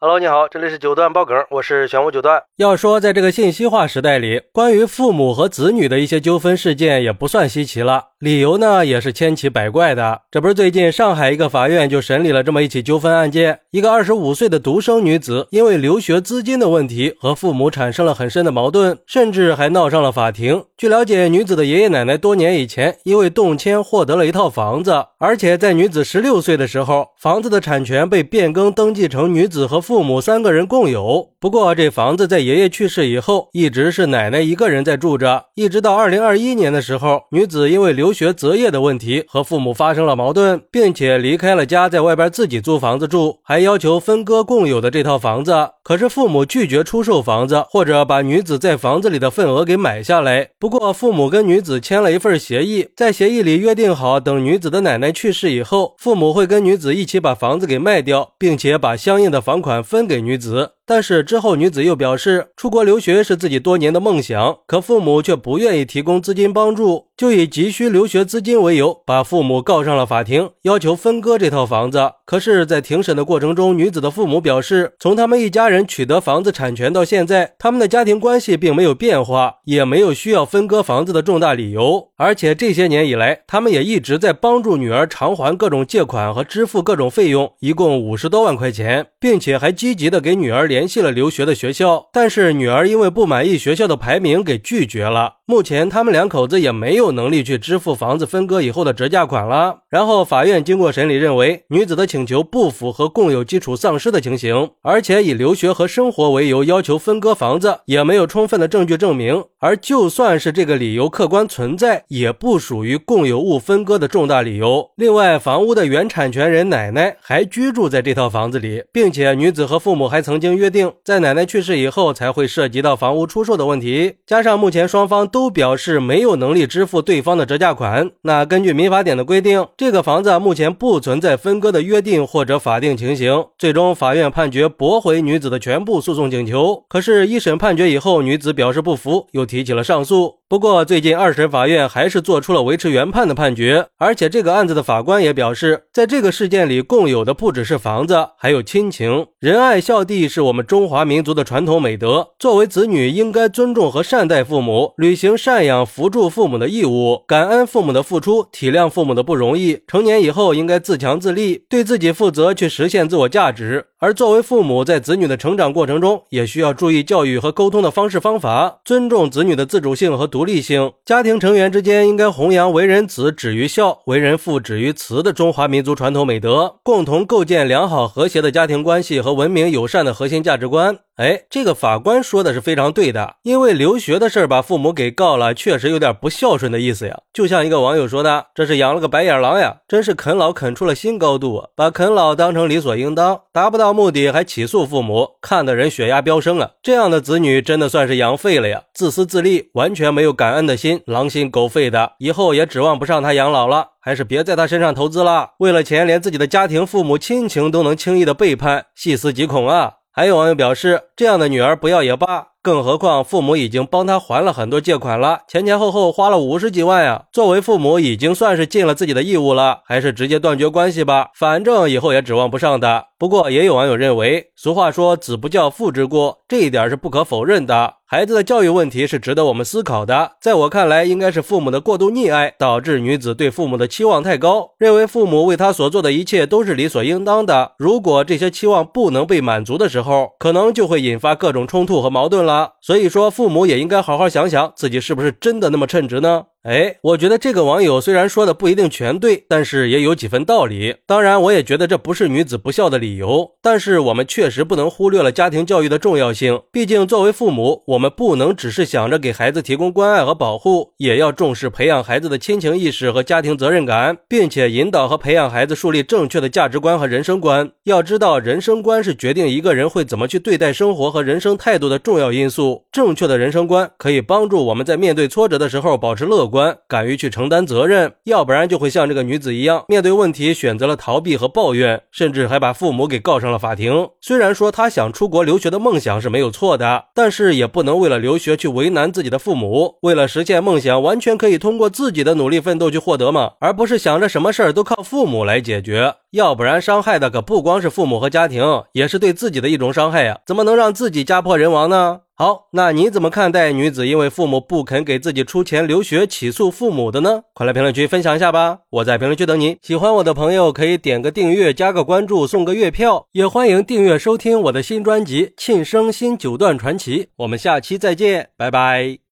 Hello，你好，这里是九段爆梗，我是玄武九段。要说在这个信息化时代里，关于父母和子女的一些纠纷事件也不算稀奇了，理由呢也是千奇百怪的。这不是最近上海一个法院就审理了这么一起纠纷案件，一个二十五岁的独生女子因为留学资金的问题和父母产生了很深的矛盾，甚至还闹上了法庭。据了解，女子的爷爷奶奶多年以前因为动迁获得了一套房子，而且在女子十六岁的时候，房子的产权被变更登记成女子和。父母三个人共有，不过这房子在爷爷去世以后，一直是奶奶一个人在住着，一直到二零二一年的时候，女子因为留学择业的问题和父母发生了矛盾，并且离开了家，在外边自己租房子住，还要求分割共有的这套房子。可是父母拒绝出售房子，或者把女子在房子里的份额给买下来。不过父母跟女子签了一份协议，在协议里约定好，等女子的奶奶去世以后，父母会跟女子一起把房子给卖掉，并且把相应的房款分给女子。但是之后，女子又表示出国留学是自己多年的梦想，可父母却不愿意提供资金帮助，就以急需留学资金为由，把父母告上了法庭，要求分割这套房子。可是，在庭审的过程中，女子的父母表示，从他们一家人取得房子产权到现在，他们的家庭关系并没有变化，也没有需要分割房子的重大理由。而且这些年以来，他们也一直在帮助女儿偿还各种借款和支付各种费用，一共五十多万块钱，并且还积极的给女儿联。系了留学的学校，但是女儿因为不满意学校的排名给拒绝了。目前他们两口子也没有有能力去支付房子分割以后的折价款了。然后法院经过审理，认为女子的请求不符合共有基础丧失的情形，而且以留学和生活为由要求分割房子，也没有充分的证据证明。而就算是这个理由客观存在，也不属于共有物分割的重大理由。另外，房屋的原产权人奶奶还居住在这套房子里，并且女子和父母还曾经约定，在奶奶去世以后才会涉及到房屋出售的问题。加上目前双方。都表示没有能力支付对方的折价款。那根据民法典的规定，这个房子目前不存在分割的约定或者法定情形。最终，法院判决驳回女子的全部诉讼请求。可是，一审判决以后，女子表示不服，又提起了上诉。不过，最近二审法院还是做出了维持原判的判决，而且这个案子的法官也表示，在这个事件里，共有的不只是房子，还有亲情。仁爱孝弟是我们中华民族的传统美德，作为子女，应该尊重和善待父母，履行赡养扶助父母的义务，感恩父母的付出，体谅父母的不容易。成年以后，应该自强自立，对自己负责，去实现自我价值。而作为父母，在子女的成长过程中，也需要注意教育和沟通的方式方法，尊重子女的自主性和独立性。家庭成员之间应该弘扬“为人子，止于孝；为人父，止于慈”的中华民族传统美德，共同构建良好和谐的家庭关系和文明友善的核心价值观。哎，这个法官说的是非常对的，因为留学的事儿把父母给告了，确实有点不孝顺的意思呀。就像一个网友说的：“这是养了个白眼狼呀，真是啃老啃出了新高度啊！把啃老当成理所应当，达不到目的还起诉父母，看的人血压飙升啊！这样的子女真的算是养废了呀，自私自利，完全没有感恩的心，狼心狗肺的，以后也指望不上他养老了，还是别在他身上投资了。为了钱，连自己的家庭、父母亲情都能轻易的背叛，细思极恐啊！”还有网友表示，这样的女儿不要也罢。更何况父母已经帮他还了很多借款了，前前后后花了五十几万呀。作为父母，已经算是尽了自己的义务了，还是直接断绝关系吧，反正以后也指望不上的。不过也有网友认为，俗话说“子不教，父之过”，这一点是不可否认的。孩子的教育问题是值得我们思考的。在我看来，应该是父母的过度溺爱，导致女子对父母的期望太高，认为父母为她所做的一切都是理所应当的。如果这些期望不能被满足的时候，可能就会引发各种冲突和矛盾了。所以说，父母也应该好好想想，自己是不是真的那么称职呢？哎，我觉得这个网友虽然说的不一定全对，但是也有几分道理。当然，我也觉得这不是女子不孝的理由。但是我们确实不能忽略了家庭教育的重要性。毕竟，作为父母，我们不能只是想着给孩子提供关爱和保护，也要重视培养孩子的亲情意识和家庭责任感，并且引导和培养孩子树立正确的价值观和人生观。要知道，人生观是决定一个人会怎么去对待生活和人生态度的重要因素。正确的人生观可以帮助我们在面对挫折的时候保持乐观。观，敢于去承担责任，要不然就会像这个女子一样，面对问题选择了逃避和抱怨，甚至还把父母给告上了法庭。虽然说她想出国留学的梦想是没有错的，但是也不能为了留学去为难自己的父母。为了实现梦想，完全可以通过自己的努力奋斗去获得嘛，而不是想着什么事儿都靠父母来解决。要不然伤害的可不光是父母和家庭，也是对自己的一种伤害呀！怎么能让自己家破人亡呢？好，那你怎么看待女子因为父母不肯给自己出钱留学起诉父母的呢？快来评论区分享一下吧！我在评论区等你。喜欢我的朋友可以点个订阅、加个关注、送个月票，也欢迎订阅收听我的新专辑《庆生新九段传奇》。我们下期再见，拜拜。